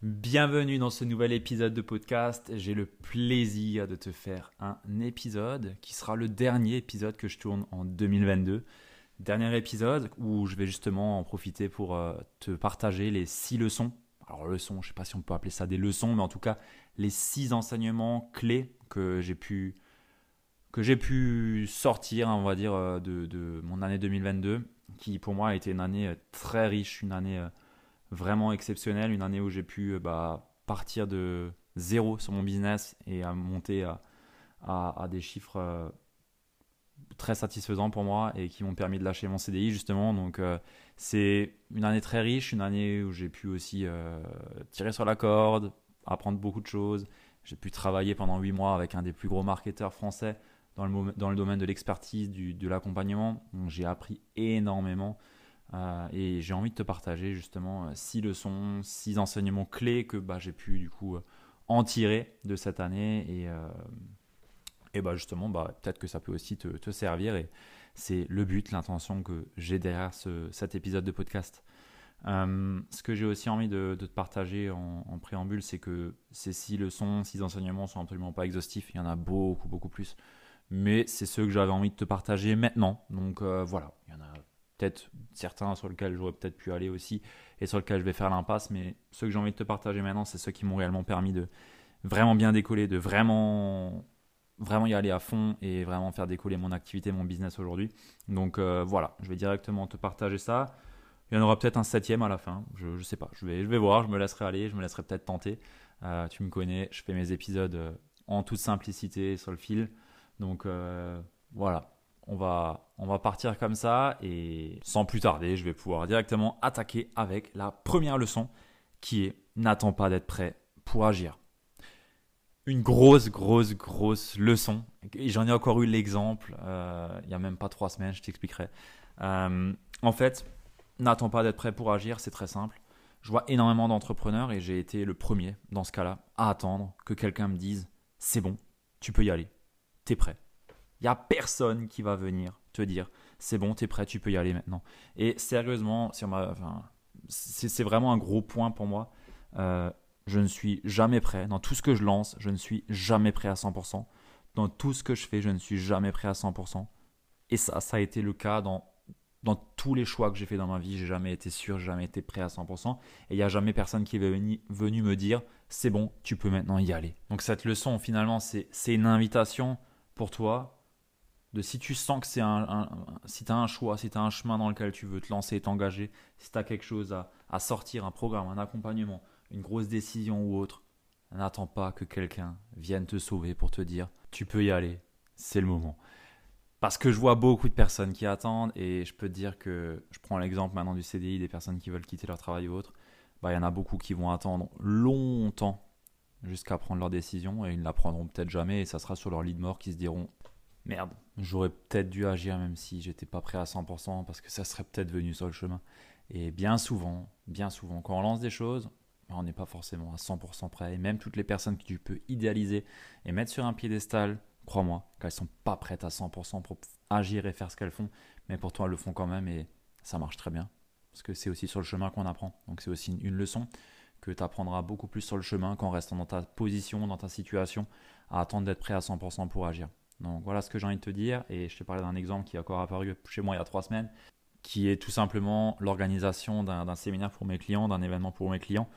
Bienvenue dans ce nouvel épisode de podcast. J'ai le plaisir de te faire un épisode qui sera le dernier épisode que je tourne en 2022. Dernier épisode où je vais justement en profiter pour euh, te partager les six leçons. Alors leçons, je ne sais pas si on peut appeler ça des leçons, mais en tout cas les six enseignements clés que j'ai pu que sortir, on va dire, euh, de, de, mon année 2022, qui pour moi a été une année euh, très riche, une année vraiment exceptionnelle, une année où j'ai pu euh, bah, partir de zéro sur mon business et à monter à, des chiffres euh, très satisfaisants pour moi et qui m'ont permis de lâcher mon CDI justement. Donc euh, c'est une année très riche, une année où j'ai pu aussi tirer sur la corde, apprendre beaucoup de choses. J'ai pu travailler pendant huit mois avec un des plus gros marketeurs français dans le, dans le domaine de l'expertise, de l'accompagnement. J'ai appris énormément. Euh, et j'ai envie de te partager justement euh, six leçons, six enseignements clés que bah, j'ai pu du coup euh, en tirer de cette année. Et, et bah, justement, bah, peut-être que ça peut aussi te, servir. Et c'est le but, l'intention que j'ai derrière ce, cet épisode de podcast. ce que j'ai aussi envie de, de te partager en, en préambule, c'est que ces six leçons, six enseignements sont absolument pas exhaustifs. Il y en a beaucoup, beaucoup plus. Mais c'est ceux que j'avais envie de te partager maintenant. Donc voilà, il y en a peut-être certains sur lesquels j'aurais peut-être pu aller aussi et sur lesquels je vais faire l'impasse, mais ceux que j'ai envie de te partager maintenant, c'est ceux qui m'ont réellement permis de vraiment bien décoller, de vraiment y aller à fond et vraiment faire décoller mon activité, mon business aujourd'hui. Donc euh, voilà, je vais directement te partager ça. Il y en aura peut-être un septième à la fin, je ne sais pas, je vais, je vais voir, je me laisserai aller, je me laisserai peut-être tenter. Euh, tu me connais, je fais mes épisodes euh, en toute simplicité sur le fil. Donc voilà, on va, on va partir comme ça et sans plus tarder, je vais pouvoir directement attaquer avec la première leçon qui est n'attends pas d'être prêt pour agir. Une grosse, grosse, grosse leçon. Et j'en ai encore eu l'exemple euh, il n'y a même pas trois semaines, je t'expliquerai. Euh, en fait, n'attends pas d'être prêt pour agir, c'est très simple. Je vois énormément d'entrepreneurs et j'ai été le premier dans ce cas-là à attendre que quelqu'un me dise c'est bon, tu peux y aller, t'es prêt. Il n'y a personne qui va venir te dire c'est bon, tu es prêt, tu peux y aller maintenant. Et sérieusement, c'est vraiment un gros point pour moi. Euh, je ne suis jamais prêt. Dans tout ce que je lance, je ne suis jamais prêt à 100%. Dans tout ce que je fais, je ne suis jamais prêt à 100%. Et ça, ça a été le cas dans, dans tous les choix que j'ai fait dans ma vie. J'ai jamais été sûr, jamais été prêt à 100%. Et il n'y a jamais personne qui est venu, venu me dire c'est bon, tu peux maintenant y aller. Donc cette leçon, finalement, c'est une invitation pour toi de si tu sens que c'est un, si tu as un choix, si tu as un chemin dans lequel tu veux te lancer t'engager, si tu as quelque chose à, sortir, un programme, un accompagnement, une grosse décision ou autre, n'attends pas que quelqu'un vienne te sauver pour te dire tu peux y aller, c'est le moment. Parce que je vois beaucoup de personnes qui attendent et je peux te dire que je prends l'exemple maintenant du CDI, des personnes qui veulent quitter leur travail ou autre, bah, il y en a beaucoup qui vont attendre longtemps jusqu'à prendre leur décision et ils ne la prendront peut-être jamais et ça sera sur leur lit de mort qui se diront merde, j'aurais peut-être dû agir même si j'étais pas prêt à 100% parce que ça serait peut-être venu sur le chemin. Et bien souvent, bien souvent, quand on lance des choses, on n'est pas forcément à 100% prêt. Et même toutes les personnes que tu peux idéaliser et mettre sur un piédestal, crois-moi, qu'elles sont pas prêtes à 100% pour agir et faire ce qu'elles font, mais pour toi elles le font quand même et ça marche très bien. Parce que c'est aussi sur le chemin qu'on apprend. Donc c'est aussi une leçon que tu apprendras beaucoup plus sur le chemin qu'en restant dans ta position, dans ta situation, à attendre d'être prêt à 100% pour agir. Donc voilà ce que j'ai envie de te dire. Et je te parlais d'un exemple qui a encore apparu chez moi il y a trois semaines, qui est tout simplement l'organisation d'un séminaire pour mes clients, d'un événement pour mes clients.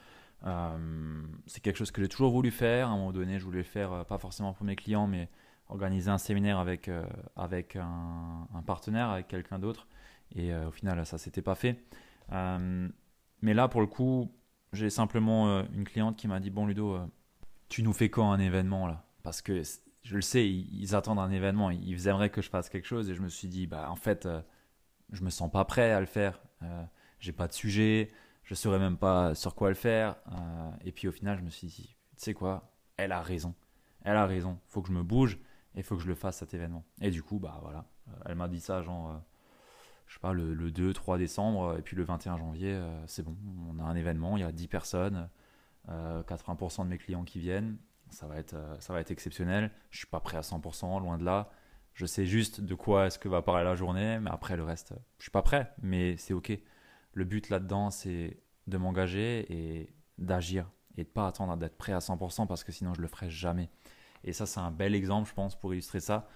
Euh, c'est quelque chose que j'ai toujours voulu faire. À un moment donné, je voulais faire, euh, pas forcément pour mes clients, mais organiser un séminaire avec, euh, un, partenaire, avec quelqu'un d'autre. Et au final, ça s'était pas fait. mais là, pour le coup, j'ai simplement une cliente qui m'a dit Bon, Ludo, tu nous fais quand un événement là? Parce que je le sais, ils, attendent un événement, ils aimeraient que je fasse quelque chose et je me suis dit, bah en fait, je euh, je me sens pas prêt à le faire. Euh, j'ai pas de sujet, je saurais même pas sur quoi le faire. et puis au final, je me suis dit, tu sais quoi, elle a raison. Elle a raison. Faut que je me bouge et il faut que je le fasse cet événement. Et du coup, bah voilà, elle m'a dit ça genre je sais pas, le, 2-3 décembre, et puis le 21 janvier, euh, c'est bon, on a un événement, il y a 10 personnes, 80% euh, de mes clients qui viennent, ça va être, euh, ça va être exceptionnel. Je suis pas prêt à 100%, loin de là. Je sais juste de quoi est-ce que va parler la journée, mais après le reste, je suis pas prêt, mais c'est ok. Le but là-dedans, c'est de m'engager et d'agir et de pas attendre d'être prêt à 100% parce que sinon je le ferai jamais. Et ça, c'est un bel exemple, je pense, pour illustrer ça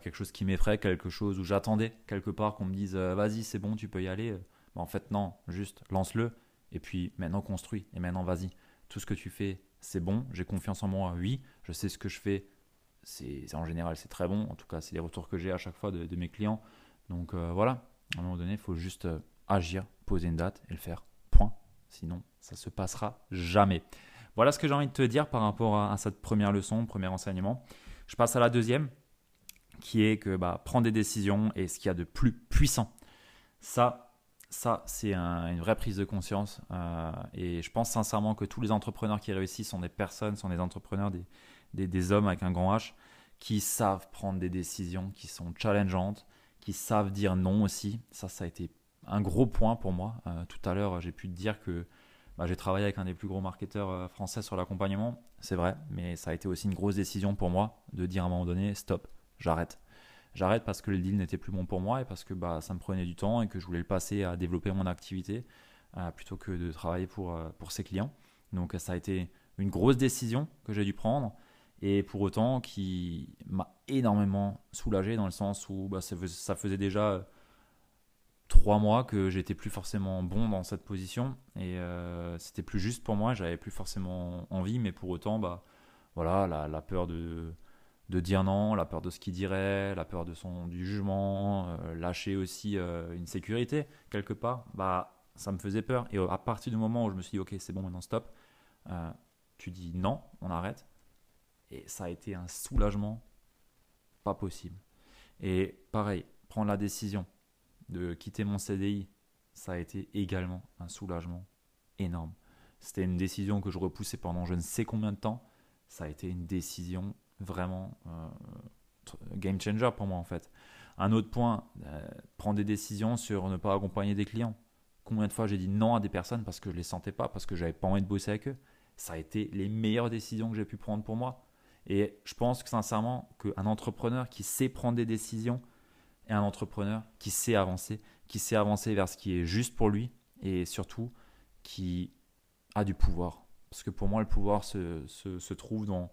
quelque chose qui m'effraie, quelque chose où j'attendais quelque part qu'on me dise euh, vas-y, c'est bon, tu peux y aller. Bah, en fait, non, juste lance-le et puis maintenant construis et maintenant vas-y. Tout ce que tu fais, c'est bon, j'ai confiance en moi, oui, je sais ce que je fais, c'est en général c'est très bon, en tout cas c'est les retours que j'ai à chaque fois de, mes clients. Donc euh, voilà, à un moment donné, il faut juste euh, agir, poser une date et le faire. Point. Sinon, ça se passera jamais. Voilà ce que j'ai envie de te dire par rapport à cette première leçon, premier enseignement. Je passe à la deuxième qui est que bah, prendre des décisions est ce qu'il y a de plus puissant. Ça, ça c'est une vraie prise de conscience. Euh, et je pense sincèrement que tous les entrepreneurs qui réussissent sont des personnes, sont des entrepreneurs, des, hommes avec un grand H, qui savent prendre des décisions qui sont challengeantes, qui savent dire non aussi. Ça, ça a été un gros point pour moi. Euh, tout à l'heure, j'ai pu te dire que bah, j'ai travaillé avec un des plus gros marketeurs euh, français sur l'accompagnement. C'est vrai, mais ça a été aussi une grosse décision pour moi de dire à un moment donné, stop, j'arrête. J'arrête parce que le deal n'était plus bon pour moi et parce que bah, ça me prenait du temps et que je voulais le passer à développer mon activité euh, plutôt que de travailler pour, euh, pour ses clients. Donc ça a été une grosse décision que j'ai dû prendre et pour autant qui m'a énormément soulagé dans le sens où bah, ça, faisait, déjà euh, trois mois que j'étais plus forcément bon dans cette position et c'était plus juste pour moi, j'avais plus forcément envie, mais pour autant, bah, voilà, la peur de, de dire non, la peur de ce qu'il dirait, la peur de son du jugement, euh, lâcher aussi euh, une sécurité quelque part, bah ça me faisait peur. Et à partir du moment où je me suis dit ok c'est bon maintenant stop, euh, tu dis non, on arrête. Et ça a été un soulagement pas possible. Et pareil, prendre la décision de quitter mon CDI, ça a été également un soulagement énorme. C'était une décision que je repoussais pendant je ne sais combien de temps. Ça a été une décision vraiment euh, game changer pour moi en fait. Un autre point, euh, prendre des décisions sur ne pas accompagner des clients. Combien de fois j'ai dit non à des personnes parce que je les sentais pas, parce que j'avais pas envie de bosser avec eux. Ça a été les meilleures décisions que j'ai pu prendre pour moi. Et je pense que sincèrement qu'un entrepreneur qui sait prendre des décisions est un entrepreneur qui sait avancer, qui sait avancer vers ce qui est juste pour lui et surtout qui a du pouvoir. Parce que pour moi, le pouvoir se, se, se trouve dans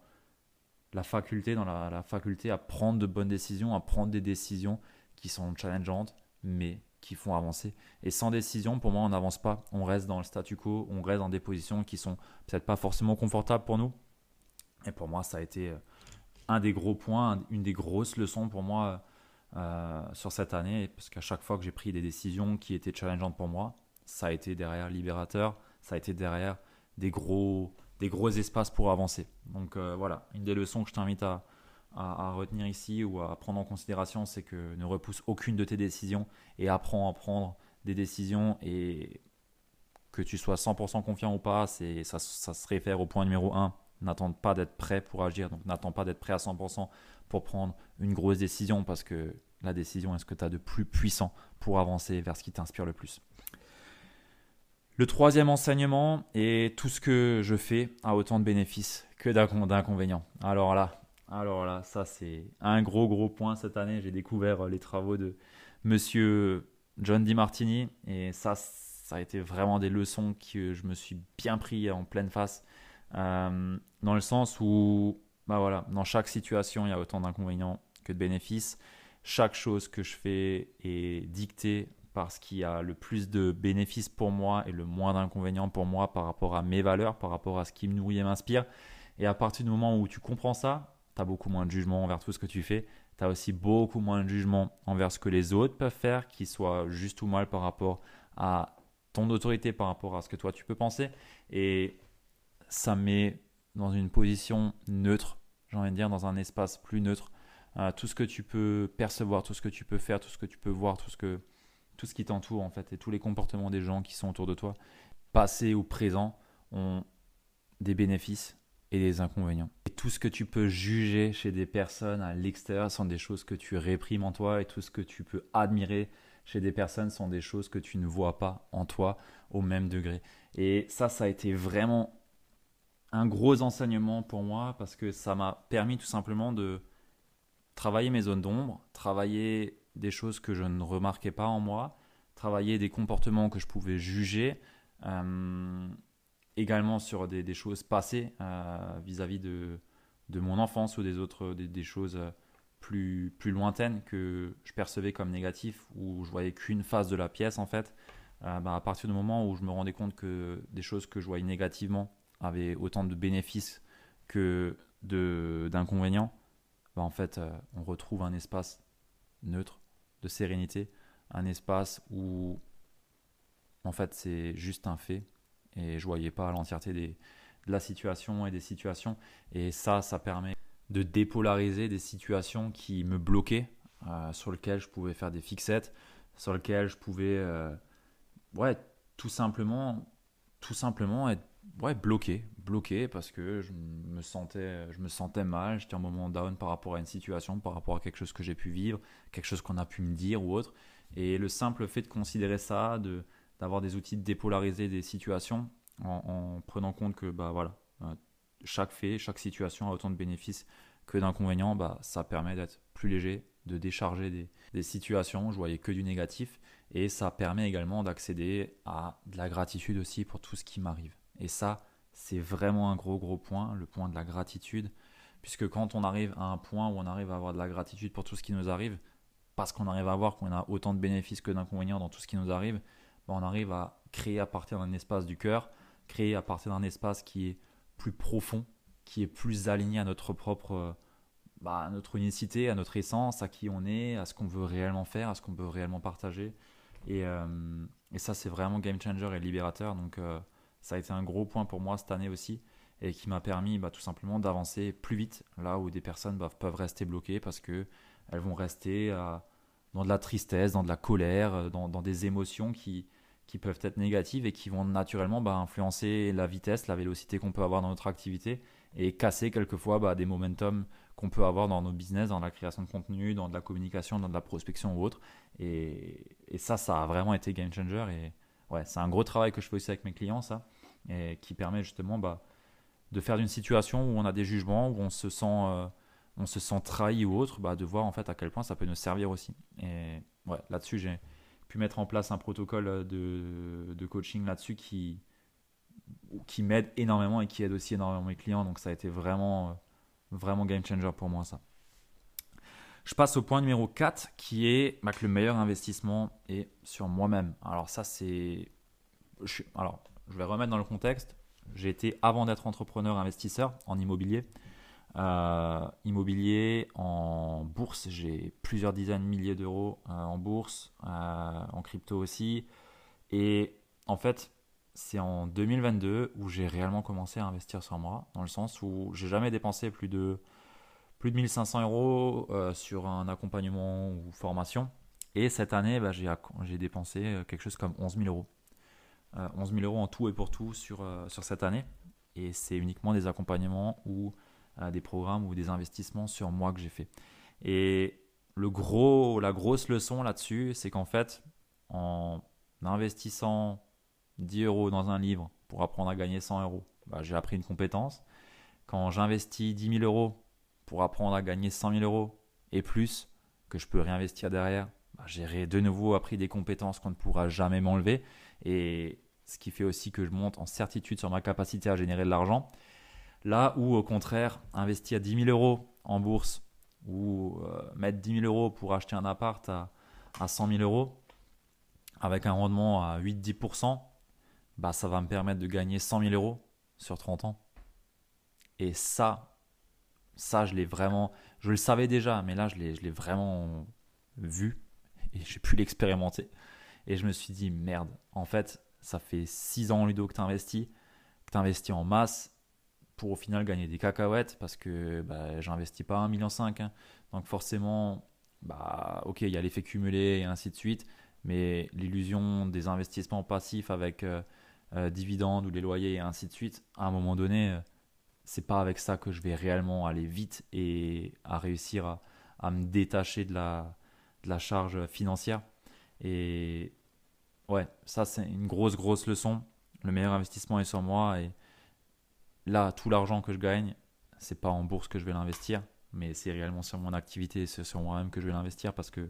la faculté, dans la, faculté à prendre de bonnes décisions, à prendre des décisions qui sont challengeantes, mais qui font avancer. Et sans décision, pour moi, on n'avance pas. On reste dans le statu quo, on reste dans des positions qui sont peut-être pas forcément confortables pour nous. Et pour moi, ça a été euh, un des gros points, une des grosses leçons pour moi euh, sur cette année, parce qu'à chaque fois que j'ai pris des décisions qui étaient challengeantes pour moi, ça a été derrière libérateur, ça a été derrière des gros des gros espaces pour avancer. Donc euh, voilà, une des leçons que je t'invite à, retenir ici ou à prendre en considération, c'est que ne repousse aucune de tes décisions et apprends à prendre des décisions et que tu sois 100% confiant ou pas, c'est, ça, ça se réfère au point numéro 1. N'attends pas d'être prêt pour agir, donc n'attends pas d'être prêt à 100% pour prendre une grosse décision parce que la décision est ce que tu as de plus puissant pour avancer vers ce qui t'inspire le plus? Le troisième enseignement est tout ce que je fais a autant de bénéfices que d'inconvénients. Alors là, alors là, ça c'est un gros gros point cette année. J'ai découvert les travaux de Monsieur John DiMartini et ça, ça a été vraiment des leçons que je me suis bien pris en pleine face, euh, dans le sens où, bah voilà, dans chaque situation, il y a autant d'inconvénients que de bénéfices. Chaque chose que je fais est dictée parce qu'il y a le plus de bénéfices pour moi et le moins d'inconvénients pour moi par rapport à mes valeurs, par rapport à ce qui me nourrit et m'inspire. Et à partir du moment où tu comprends ça, tu as beaucoup moins de jugement envers tout ce que tu fais. Tu as aussi beaucoup moins de jugement envers ce que les autres peuvent faire, qu'ils soient juste ou mal par rapport à ton autorité, par rapport à ce que toi tu peux penser. Et ça met dans une position neutre, j'ai envie de dire, dans un espace plus neutre. Tout ce que tu peux percevoir, tout ce que tu peux faire, tout ce que tu peux voir, tout ce que tout ce qui t'entoure en fait et tous les comportements des gens qui sont autour de toi passé ou présent, ont des bénéfices et des inconvénients. Et tout ce que tu peux juger chez des personnes à l'extérieur sont des choses que tu réprimes en toi et tout ce que tu peux admirer chez des personnes sont des choses que tu ne vois pas en toi au même degré. Et ça, ça a été vraiment un gros enseignement pour moi parce que ça m'a permis tout simplement de travailler mes zones d'ombre, travailler des choses que je ne remarquais pas en moi, travailler des comportements que je pouvais juger, euh, également sur des, choses passées euh, vis-à-vis de, de, mon enfance ou des autres des, choses plus, plus lointaines que je percevais comme négatives, où je voyais qu'une face de la pièce en fait. Euh, bah, à partir du moment où je me rendais compte que des choses que je voyais négativement avaient autant de bénéfices que d'inconvénients, bah, en fait, euh, on retrouve un espace neutre, de sérénité, un espace où, en fait, c'est juste un fait et je voyais pas l'entièreté de la situation et des situations. Et ça, ça permet de dépolariser des situations qui me bloquaient, euh, sur lesquelles je pouvais faire des fixettes, sur lesquelles je pouvais, euh, ouais, tout simplement, tout simplement être ouais, bloqué, bloqué parce que je me sentais, je me sentais mal, j'étais un moment down par rapport à une situation, par rapport à quelque chose que j'ai pu vivre, quelque chose qu'on a pu me dire ou autre. Et le simple fait de considérer ça, de d'avoir des outils de dépolariser des situations en, prenant compte que bah voilà, euh, chaque fait, chaque situation a autant de bénéfices que d'inconvénients, bah ça permet d'être plus léger, de décharger des, des situations. Je voyais que du négatif et ça permet également d'accéder à de la gratitude aussi pour tout ce qui m'arrive. Et ça, c'est vraiment un gros gros point, le point de la gratitude. Puisque quand on arrive à un point où on arrive à avoir de la gratitude pour tout ce qui nous arrive, parce qu'on arrive à voir qu'on a autant de bénéfices que d'inconvénients dans tout ce qui nous arrive, ben on arrive à créer à partir d'un espace du cœur, créer à partir d'un espace qui est plus profond, qui est plus aligné à notre propre, bah, à notre unicité, à notre essence, à qui on est, à ce qu'on veut réellement faire, à ce qu'on veut réellement partager. Et, euh, et ça, c'est vraiment game changer et libérateur. Donc, euh, ça a été un gros point pour moi cette année aussi et qui m'a permis bah, tout simplement d'avancer plus vite là où des personnes bah, peuvent rester bloquées parce que elles vont rester euh, dans de la tristesse, dans de la colère, euh, dans, des émotions qui, qui peuvent être négatives et qui vont naturellement bah, influencer la vitesse, la vélocité qu'on peut avoir dans notre activité et casser quelquefois des momentum qu'on peut avoir dans nos business, dans la création de contenu, dans de la communication, dans de la prospection ou autre. Et, ça, ça a vraiment été game changer. Ouais, c'est un gros travail que je fais aussi avec mes clients, ça, et qui permet justement bah, de faire d'une situation où on a des jugements, où on se sent, euh, on se sent trahi ou autre, bah, de voir en fait à quel point ça peut nous servir aussi. Et ouais, là-dessus, j'ai pu mettre en place un protocole de, de coaching là-dessus qui, qui m'aide énormément et qui aide aussi énormément mes clients. Donc ça a été vraiment, vraiment game changer pour moi ça. Je passe au point numéro 4 qui est bah, que le meilleur investissement est sur moi-même. Alors ça c'est... Je, alors je vais remettre dans le contexte. J'ai été avant d'être entrepreneur investisseur en immobilier. Euh, immobilier en bourse, j'ai plusieurs dizaines de milliers d'euros euh, en bourse, euh, en crypto aussi. Et en fait, c'est en 2022 où j'ai réellement commencé à investir sur moi, dans le sens où j'ai jamais dépensé plus de plus de 1500 euros euh, sur un accompagnement ou formation. Et cette année, bah, j'ai dépensé euh, quelque chose comme 11 000 euros. 11 euh, 000 euros en tout et pour tout sur, sur cette année. Et c'est uniquement des accompagnements ou des programmes ou des investissements sur moi que j'ai fait. Et la grosse leçon là-dessus, c'est qu'en fait, en investissant 10 euros dans un livre pour apprendre à gagner 100 euros, bah, j'ai appris une compétence. Quand j'investis 10 000 euros pour apprendre à gagner 100 000 euros et plus que je peux réinvestir derrière, bah, j'ai de nouveau appris des compétences qu'on ne pourra jamais m'enlever. Et ce qui fait aussi que je monte en certitude sur ma capacité à générer de l'argent. Là où, au contraire, investir 10 000 euros en bourse ou euh, mettre 10 000 euros pour acheter un appart à, à 100 000 euros avec un rendement à 8-10%, bah, ça va me permettre de gagner 100 000 euros sur 30 ans. Et ça, ça, je l'ai vraiment. Je le savais déjà, mais là, je l'ai vraiment vu et j'ai pu l'expérimenter. Et je me suis dit, merde, en fait, ça fait 6 ans, Ludo, que tu investis, que tu investis en masse pour au final gagner des cacahuètes parce que bah, j'investis pas 1,5 million. Hein. Donc, forcément, bah, ok, il y a l'effet cumulé et ainsi de suite, mais l'illusion des investissements passifs avec. Euh, dividendes ou les loyers et ainsi de suite, à un moment donné, c'est pas avec ça que je vais réellement aller vite et à réussir à, me détacher de la, charge financière. Et ouais, ça c'est une grosse, grosse leçon. Le meilleur investissement est sur moi et là, tout l'argent que je gagne, c'est pas en bourse que je vais l'investir, mais c'est réellement sur mon activité, c'est sur moi-même que je vais l'investir parce que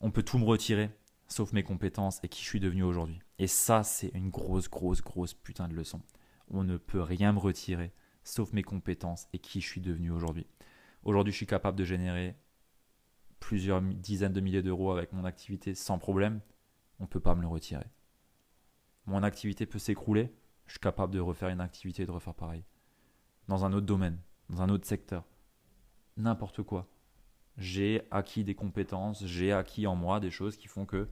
on peut tout me retirer sauf mes compétences et qui je suis devenu aujourd'hui. Et ça, c'est une grosse, grosse, grosse putain de leçon. On ne peut rien me retirer sauf mes compétences et qui je suis devenu aujourd'hui. Aujourd'hui, je suis capable de générer plusieurs dizaines de milliers d'euros avec mon activité sans problème. On ne peut pas me le retirer. Mon activité peut s'écrouler. Je suis capable de refaire une activité et de refaire pareil. Dans un autre domaine, dans un autre secteur. N'importe quoi. J'ai acquis des compétences, j'ai acquis en moi des choses qui font que,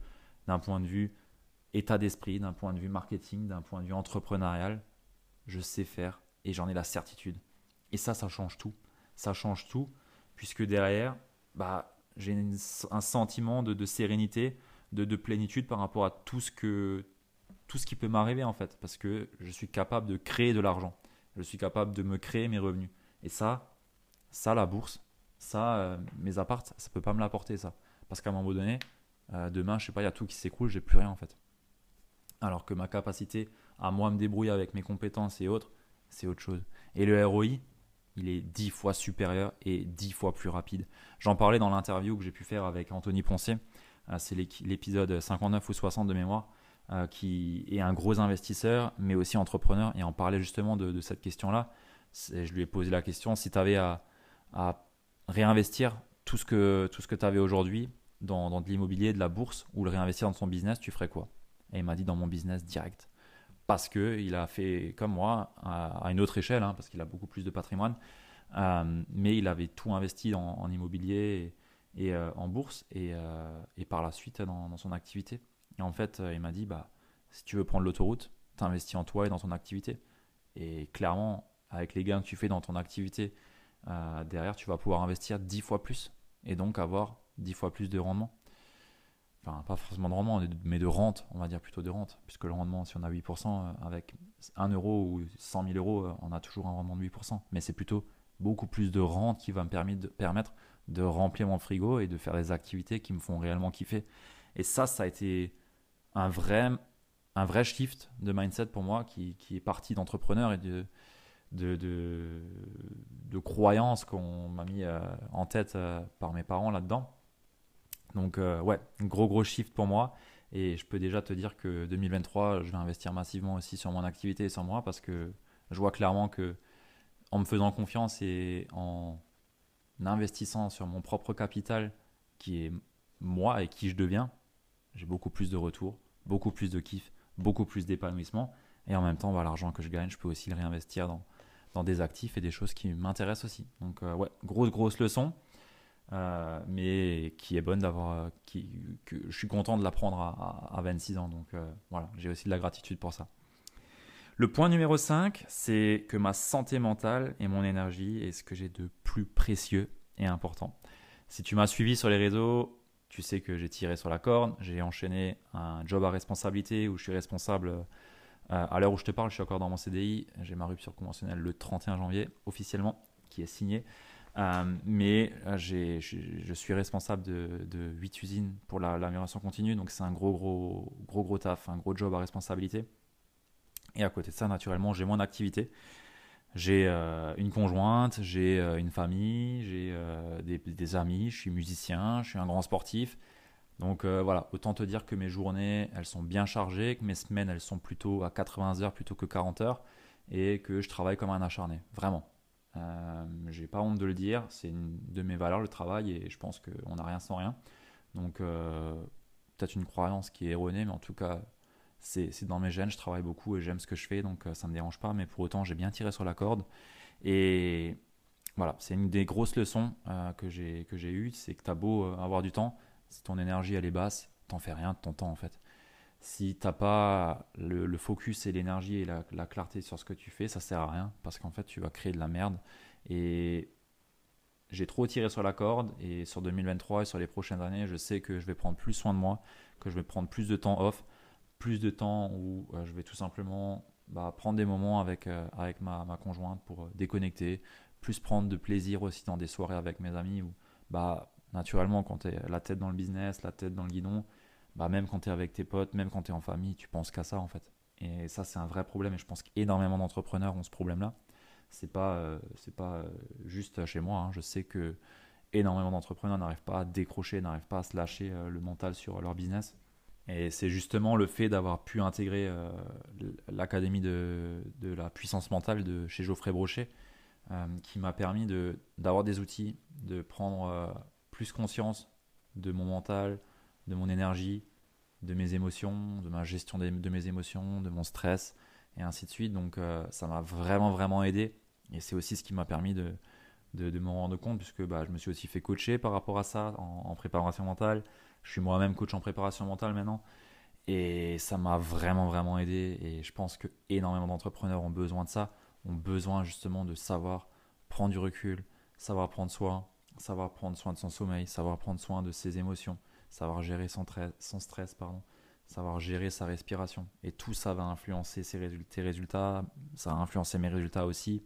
d'un point de vue état d'esprit, d'un point de vue marketing, d'un point de vue entrepreneurial, je sais faire et j'en ai la certitude. Et ça, ça change tout. Ça change tout, puisque derrière, bah, j'ai un sentiment de, sérénité, de, plénitude par rapport à tout ce, que, tout ce qui peut m'arriver en fait, parce que je suis capable de créer de l'argent. Je suis capable de me créer mes revenus. Et ça, ça, la bourse, ça, euh, mes appartes, ça peut pas me l'apporter ça. Parce qu'à un moment donné, euh, demain, je sais pas, il y a tout qui s'écroule, j'ai plus rien en fait. Alors que ma capacité à moi me débrouiller avec mes compétences et autres, c'est autre chose. Et le ROI, il est dix fois supérieur et dix fois plus rapide. J'en parlais dans l'interview que j'ai pu faire avec Anthony Poncier. Euh, c'est l'épisode 59 ou 60 de mémoire, euh, qui est un gros investisseur, mais aussi entrepreneur. Et en parlait justement de, cette question-là. Je lui ai posé la question si tu avais à, réinvestir tout ce que, tout ce que tu avais aujourd'hui dans, dans de l'immobilier, de la bourse, ou le réinvestir dans son business, tu ferais quoi? Et il m'a dit dans mon business direct parce qu'il a fait comme moi à, une autre échelle, hein, parce qu'il a beaucoup plus de patrimoine, euh, mais il avait tout investi en, immobilier et, euh, en bourse euh, et, par la suite dans, son activité. Et en fait, il m'a dit, bah, si tu veux prendre l'autoroute, tu investis en toi et dans ton activité. Et clairement, avec les gains que tu fais dans ton activité, derrière, tu vas pouvoir investir 10 fois plus et donc avoir 10 fois plus de rendement pas forcément de rendement, mais de rente, on va dire plutôt de rente, puisque le rendement, si on a 8%, euh, avec 1 euro ou 100 000 euros, euh, on a toujours un rendement de 8%, mais c'est plutôt beaucoup plus de rente qui va me permettre de, remplir mon frigo et de faire des activités qui me font réellement kiffer. Et ça, ça a été un vrai, un vrai shift de mindset pour moi qui, est parti d'entrepreneur et de, de, de, croyances qu'on m'a mis euh, en tête par mes parents là-dedans. Donc euh, ouais, gros gros shift pour moi. Et je peux déjà te dire que 2023, je vais investir massivement aussi sur mon activité et sur moi parce que je vois clairement que en me faisant confiance et en investissant sur mon propre capital qui est moi et qui je deviens, j'ai beaucoup plus de retours, beaucoup plus de kiff, beaucoup plus d'épanouissement. Et en même temps, bah, l'argent que je gagne, je peux aussi le réinvestir dans, dans des actifs et des choses qui m'intéressent aussi. Donc euh, ouais, grosse grosse leçon. Euh, mais qui est bonne d'avoir. Qui, que je suis content de l'apprendre à, à, 26 ans. Donc euh, voilà, j'ai aussi de la gratitude pour ça. Le point numéro 5, c'est que ma santé mentale et mon énergie est ce que j'ai de plus précieux et important. Si tu m'as suivi sur les réseaux, tu sais que j'ai tiré sur la corde, j'ai enchaîné un job à responsabilité où je suis responsable. Euh, à l'heure où je te parle, je suis encore dans mon CDI. J'ai ma rupture conventionnelle le 31 janvier officiellement, qui est signée. Euh, mais euh, je suis responsable de, de 8 usines pour l'amélioration continue, donc c'est un gros, gros, gros, gros taf, un gros job à responsabilité. Et à côté de ça, naturellement, j'ai mon activité. J'ai euh, une conjointe, j'ai une famille, j'ai des, des, amis, je suis musicien, je suis un grand sportif. Donc voilà, autant te dire que mes journées, elles sont bien chargées, que mes semaines, elles sont plutôt à 80 heures plutôt que 40 heures, et que je travaille comme un acharné, vraiment. Euh, j'ai pas honte de le dire, c'est une de mes valeurs le travail et je pense qu'on n'a rien sans rien. Donc euh, peut-être une croyance qui est erronée, mais en tout cas c'est dans mes gènes, je travaille beaucoup et j'aime ce que je fais, donc euh, ça me dérange pas, mais pour autant j'ai bien tiré sur la corde. Et voilà, c'est une des grosses leçons que j'ai eues, c'est que tu as beau avoir du temps, si ton énergie elle est basse, t'en fais rien de ton temps en fait si t'as pas le, focus et l'énergie et la, clarté sur ce que tu fais, ça sert à rien parce qu'en fait tu vas créer de la merde. Et j'ai trop tiré sur la corde et sur 2023 et sur les prochaines années, je sais que je vais prendre plus soin de moi, que je vais prendre plus de temps off, plus de temps où je vais tout simplement bah, prendre des moments avec, avec ma, ma, conjointe pour déconnecter, plus prendre de plaisir aussi dans des soirées avec mes amis où bah, naturellement quand tu es la tête dans le business, la tête dans le guidon, bah, même quand tu es avec tes potes, même quand tu es en famille, tu penses qu'à ça en fait. Et ça c'est un vrai problème et je pense qu'énormément d'entrepreneurs ont ce problème-là. C'est pas, c'est pas juste chez moi, hein. je sais que énormément d'entrepreneurs n'arrivent pas à décrocher, n'arrivent pas à se lâcher le mental sur leur business. Et c'est justement le fait d'avoir pu intégrer euh, l'académie de, de, la puissance mentale de chez Geoffrey Brochet euh, qui m'a permis d'avoir des outils, de prendre euh, plus conscience de mon mental, de mon énergie, de mes émotions, de ma gestion de mes émotions, de mon stress et ainsi de suite. Donc ça m'a vraiment vraiment aidé et c'est aussi ce qui m'a permis de, de, rendre compte puisque bah, je me suis aussi fait coacher par rapport à ça en, en préparation mentale. Je suis moi-même coach en préparation mentale maintenant. Et ça m'a vraiment, vraiment aidé. Et je pense que énormément d'entrepreneurs ont besoin de ça, ont besoin justement de savoir prendre du recul, savoir prendre soin, savoir prendre soin de son sommeil, savoir prendre soin de ses émotions, savoir gérer son, stress, savoir gérer sa respiration. Et tout ça va influencer ses résultats, ça va influencer mes résultats aussi.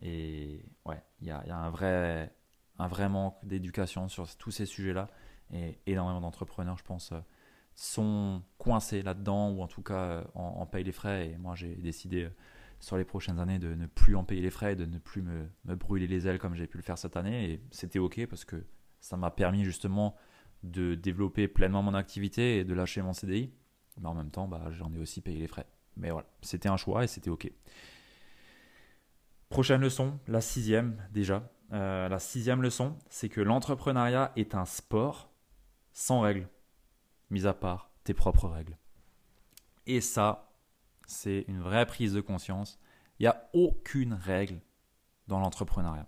Et ouais, il y a, un vrai, un vrai manque d'éducation sur tous ces sujets-là. Et énormément d'entrepreneurs, je pense, euh, sont coincés là-dedans ou en tout cas euh, en, payent les frais. Et moi, j'ai décidé euh, sur les prochaines années de ne plus en payer les frais, de ne plus me brûler les ailes comme j'ai pu le faire cette année. Et c'était OK parce que ça m'a permis justement de développer pleinement mon activité et de lâcher mon CDI. Mais en même temps, bah, j'en ai aussi payé les frais. Mais voilà, c'était un choix et c'était OK. Prochaine leçon, la sixième déjà. la sixième leçon, c'est que l'entrepreneuriat est un sport sans règles, mis à part tes propres règles. Et ça, c'est une vraie prise de conscience. Il n'y a aucune règle dans l'entrepreneuriat.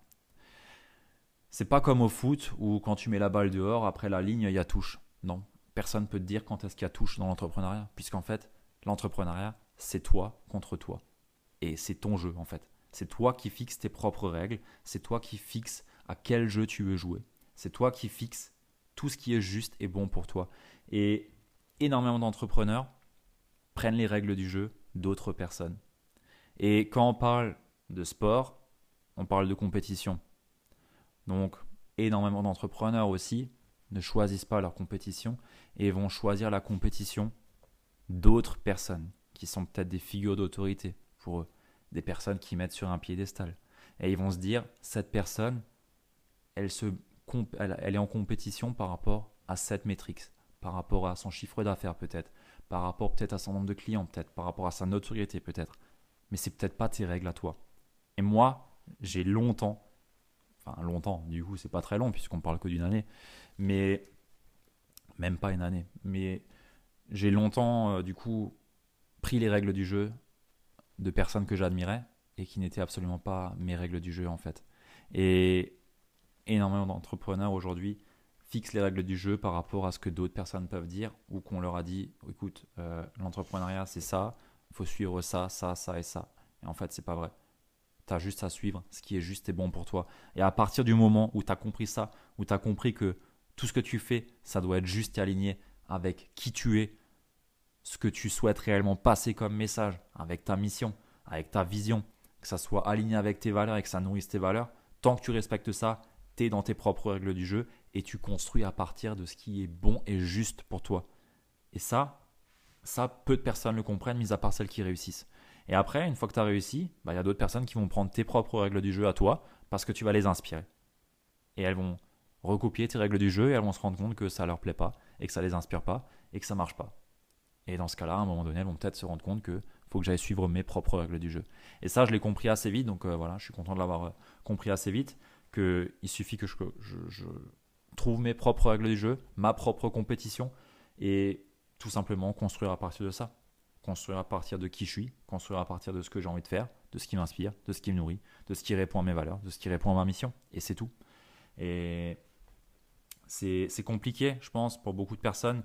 C'est pas comme au foot où quand tu mets la balle dehors, après la ligne, il y a touche. Non, personne ne peut te dire quand est-ce qu'il y a touche dans l'entrepreneuriat, puisqu'en fait, l'entrepreneuriat, c'est toi contre toi. Et c'est ton jeu, en fait. C'est toi qui fixes tes propres règles, c'est toi qui fixes à quel jeu tu veux jouer. C'est toi qui fixes tout ce qui est juste et bon pour toi. Et énormément d'entrepreneurs prennent les règles du jeu d'autres personnes. Et quand on parle de sport, on parle de compétition. Donc, énormément d'entrepreneurs aussi ne choisissent pas leur compétition et vont choisir la compétition d'autres personnes qui sont peut-être des figures d'autorité pour eux, des personnes qui mettent sur un piédestal. Et ils vont se dire, cette personne, elle se elle, est en compétition par rapport à cette métrique, par rapport à son chiffre d'affaires peut-être, par rapport peut-être à son nombre de clients peut-être, par rapport à sa notoriété peut-être. Mais c'est peut-être pas tes règles à toi. Et moi, j'ai longtemps, enfin longtemps, du coup c'est pas très long puisqu'on parle que d'une année, mais même pas une année, mais j'ai longtemps euh, du coup pris les règles du jeu de personnes que j'admirais et qui n'étaient absolument pas mes règles du jeu en fait. Et énormément d'entrepreneurs aujourd'hui fixent les règles du jeu par rapport à ce que d'autres personnes peuvent dire ou qu'on leur a dit écoute, euh, l'entrepreneuriat c'est ça, faut suivre ça, ça, ça et ça. Et en fait, c'est pas vrai. Tu juste à suivre ce qui est juste et bon pour toi. Et à partir du moment où tu as compris ça, où tu as compris que tout ce que tu fais, ça doit être juste et aligné avec qui tu es, ce que tu souhaites réellement passer comme message, avec ta mission, avec ta vision, que ça soit aligné avec tes valeurs et que ça nourrisse tes valeurs, tant que tu respectes ça, dans tes propres règles du jeu et tu construis à partir de ce qui est bon et juste pour toi. Et ça, ça, peu de personnes le comprennent, mis à part celles qui réussissent. Et après, une fois que tu as réussi, bah, il y a d'autres personnes qui vont prendre tes propres règles du jeu à toi parce que tu vas les inspirer. Et elles vont recopier tes règles du jeu et elles vont se rendre compte que ça leur plaît pas et que ça les inspire pas et que ça marche pas. Et dans ce cas-là, à un moment donné, elles vont peut-être se rendre compte que faut que j'aille suivre mes propres règles du jeu. Et ça, je l'ai compris assez vite, donc euh, voilà, je suis content de l'avoir euh, compris assez vite qu'il suffit que je, trouve mes propres règles du jeu, ma propre compétition, et tout simplement construire à partir de ça. Construire à partir de qui je suis, construire à partir de ce que j'ai envie de faire, de ce qui m'inspire, de ce qui me nourrit, de ce qui répond à mes valeurs, de ce qui répond à ma mission. Et c'est tout. Et c'est compliqué, je pense, pour beaucoup de personnes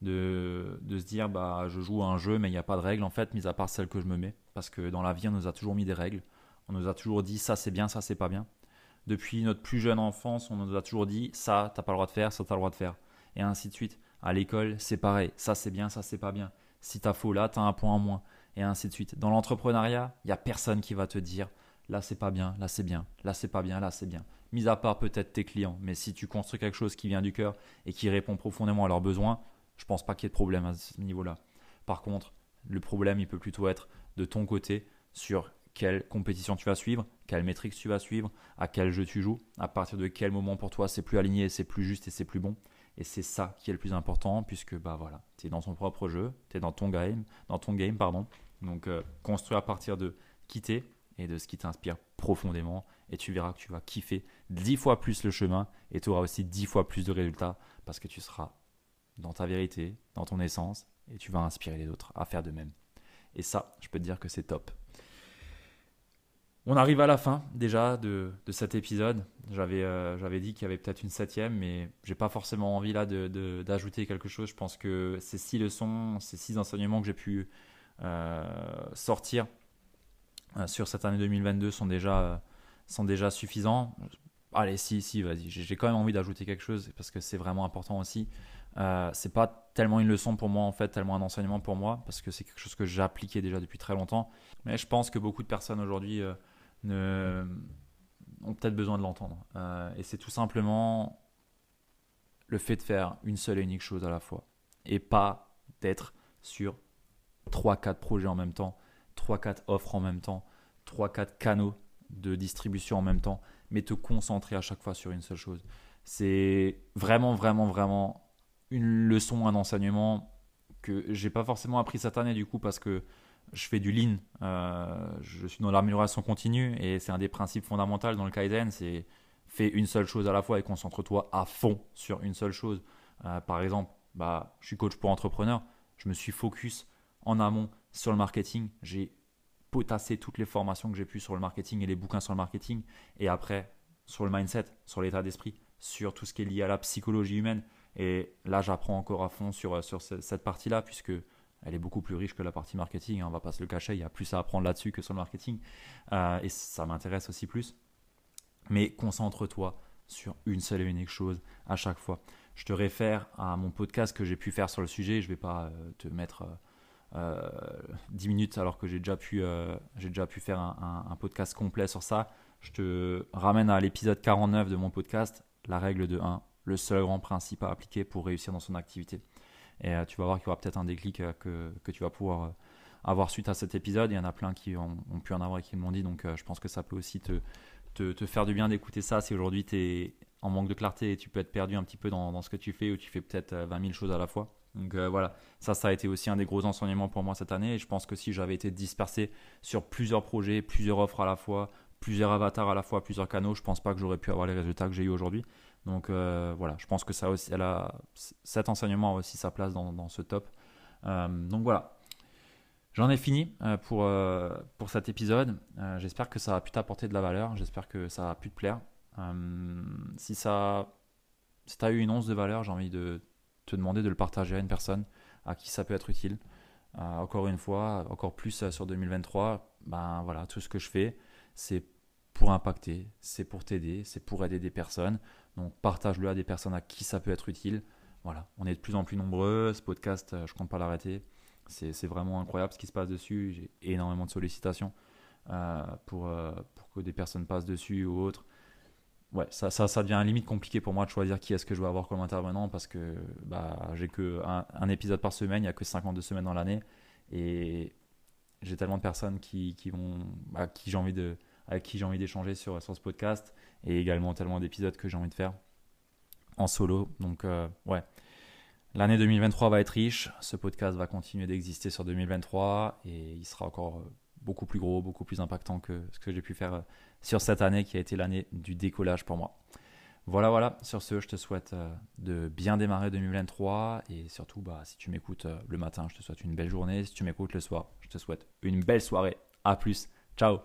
de, de, se dire bah, je joue à un jeu, mais il n'y a pas de règles, en fait, mis à part celles que je me mets. Parce que dans la vie, on nous a toujours mis des règles. On nous a toujours dit ça c'est bien, ça c'est pas bien depuis notre plus jeune enfance, on nous a toujours dit ça, t'as pas le droit de faire, ça, t'as le droit de faire. Et ainsi de suite. À l'école, c'est pareil. Ça, c'est bien, ça, c'est pas bien. Si tu as faux là, tu as un point en moins. Et ainsi de suite. Dans l'entrepreneuriat, il n'y a personne qui va te dire là c'est pas bien, là c'est bien, là c'est pas bien, là c'est bien. Mis à part peut-être tes clients. Mais si tu construis quelque chose qui vient du cœur et qui répond profondément à leurs besoins, je pense pas qu'il y ait de problème à ce niveau-là. Par contre, le problème, il peut plutôt être de ton côté sur quelle compétition tu vas suivre, quelle métrique tu vas suivre, à quel jeu tu joues, à partir de quel moment pour toi c'est plus aligné, c'est plus juste et c'est plus bon. Et c'est ça qui est le plus important puisque bah voilà, tu es dans ton propre jeu, tu es dans ton game, dans ton game pardon. Donc euh, construire à partir de quitter et de ce qui t'inspire profondément et tu verras que tu vas kiffer dix fois plus le chemin et tu auras aussi dix fois plus de résultats parce que tu seras dans ta vérité, dans ton essence et tu vas inspirer les autres à faire de même. Et ça, je peux te dire que c'est top. On arrive à la fin déjà de, cet épisode. Euh, j'avais dit qu'il y avait peut-être une septième, mais j'ai pas forcément envie là d'ajouter quelque chose. Je pense que ces six leçons, ces six enseignements que j'ai pu euh, sortir euh, sur cette année 2022 sont déjà, sont déjà suffisants. Allez, si, si, vas-y. J'ai quand même envie d'ajouter quelque chose parce que c'est vraiment important aussi. C'est pas tellement une leçon pour moi en fait, tellement un enseignement pour moi parce que c'est quelque chose que j'ai appliqué déjà depuis très longtemps. Mais je pense que beaucoup de personnes aujourd'hui ne, ont peut-être besoin de l'entendre. Euh, et c'est tout simplement le fait de faire une seule et unique chose à la fois. Et pas d'être sur 3-4 projets en même temps, 3-4 offres en même temps, 3-4 canaux de distribution en même temps, mais te concentrer à chaque fois sur une seule chose. C'est vraiment, vraiment, vraiment une leçon, un enseignement que j'ai pas forcément appris cette année du coup parce que je fais du lean, euh, je suis dans l'amélioration continue et c'est un des principes fondamentaux dans le Kaizen, c'est fais une seule chose à la fois et concentre-toi à fond sur une seule chose. Euh, par exemple, bah, je suis coach pour entrepreneurs, je me suis focus en amont sur le marketing, j'ai potassé toutes les formations que j'ai pu sur le marketing et les bouquins sur le marketing et après sur le mindset, sur l'état d'esprit, sur tout ce qui est lié à la psychologie humaine. Et là, j'apprends encore à fond sur, sur cette partie-là puisque elle est beaucoup plus riche que la partie marketing, hein, on va pas se le cacher, il y a plus à apprendre là-dessus que sur le marketing, euh, et ça m'intéresse aussi plus. Mais concentre-toi sur une seule et unique chose à chaque fois. Je te réfère à mon podcast que j'ai pu faire sur le sujet, je ne vais pas euh, te mettre euh, 10 euh, minutes alors que j'ai déjà, pu, j'ai déjà pu faire un, un, podcast complet sur ça. Je te ramène à l'épisode 49 de mon podcast, la règle de 1, le seul grand principe à appliquer pour réussir dans son activité. Et euh, tu vas voir qu'il y aura peut-être un déclic euh, que, que, tu vas pouvoir euh, avoir suite à cet épisode. Il y en a plein qui ont, pu en avoir et qui m'ont dit. Donc je pense que ça peut aussi te, te, faire du bien d'écouter ça si aujourd'hui tu es en manque de clarté et tu peux être perdu un petit peu dans, dans ce que tu fais ou tu fais peut-être 20 000 choses à la fois. Donc voilà, ça, ça a été aussi un des gros enseignements pour moi cette année. Et je pense que si j'avais été dispersé sur plusieurs projets, plusieurs offres à la fois, plusieurs avatars à la fois, plusieurs canaux, je pense pas que j'aurais pu avoir les résultats que j'ai eu aujourd'hui. Donc euh, voilà, je pense que ça aussi, elle a, cet enseignement a aussi sa place dans, ce top. Euh, donc voilà, j'en ai fini euh, pour, pour cet épisode. j'espère que ça a pu t'apporter de la valeur, j'espère que ça a pu te plaire. si ça si eu une once de valeur, j'ai envie de te demander de le partager à une personne à qui ça peut être utile. encore une fois, encore plus sur 2023, ben voilà, tout ce que je fais, c'est pour impacter, c'est pour t'aider, c'est pour aider des personnes. Donc partage-le à des personnes à qui ça peut être utile. Voilà, on est de plus en plus nombreux. Ce podcast, euh, je compte pas l'arrêter. C'est vraiment incroyable ce qui se passe dessus. J'ai énormément de sollicitations euh, pour, euh, pour que des personnes passent dessus ou autres. Ouais, ça, ça, ça devient limite compliqué pour moi de choisir qui est-ce que je veux avoir comme intervenant parce que bah, j'ai que un, épisode par semaine, il n'y a que 52 semaines dans l'année. Et j'ai tellement de personnes à qui j'ai envie de, avec qui j'ai envie d'échanger sur ce podcast et également tellement d'épisodes que j'ai envie de faire en solo. Donc euh, ouais, l'année 2023 va être riche, ce podcast va continuer d'exister sur 2023 et il sera encore euh, beaucoup plus gros, beaucoup plus impactant que ce que j'ai pu faire euh, sur cette année qui a été l'année du décollage pour moi. Voilà, voilà, sur ce, je te souhaite de bien démarrer 2023 et surtout, bah, si tu m'écoutes le matin, je te souhaite une belle journée. Si tu m'écoutes le soir, je te souhaite une belle soirée. A plus, ciao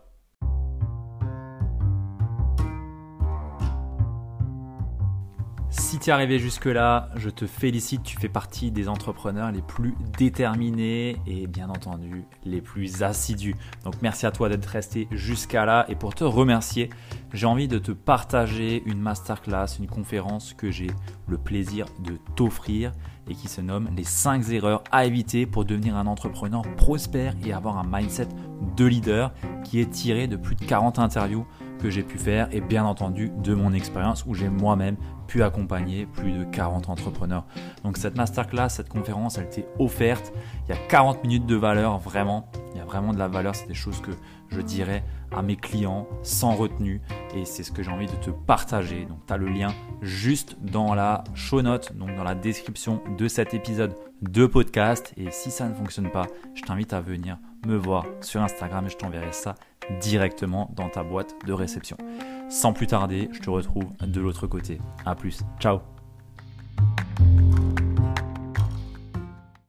Si tu es arrivé jusque-là, je te félicite, tu fais partie des entrepreneurs les plus déterminés et bien entendu les plus assidus. Donc merci à toi d'être resté jusqu'à là et pour te remercier, j'ai envie de te partager une masterclass, une conférence que j'ai le plaisir de t'offrir et qui se nomme les 5 erreurs à éviter pour devenir un entrepreneur prospère et avoir un mindset de leader qui est tiré de plus de 40 interviews que j'ai pu faire et bien entendu de mon expérience où j'ai moi-même accompagner plus de 40 entrepreneurs. Donc cette masterclass, cette conférence, elle était offerte. Il y a 40 minutes de valeur, vraiment. Il y a vraiment de la valeur. C'est des choses que je dirais à mes clients sans retenue et c'est ce que j'ai envie de te partager. Donc tu as le lien juste dans la show note, donc dans la description de cet épisode de podcast et si ça ne fonctionne pas, je t'invite à venir me voir sur Instagram et je t'enverrai ça directement dans ta boîte de réception. Sans plus tarder, je te retrouve de l'autre côté. A plus, ciao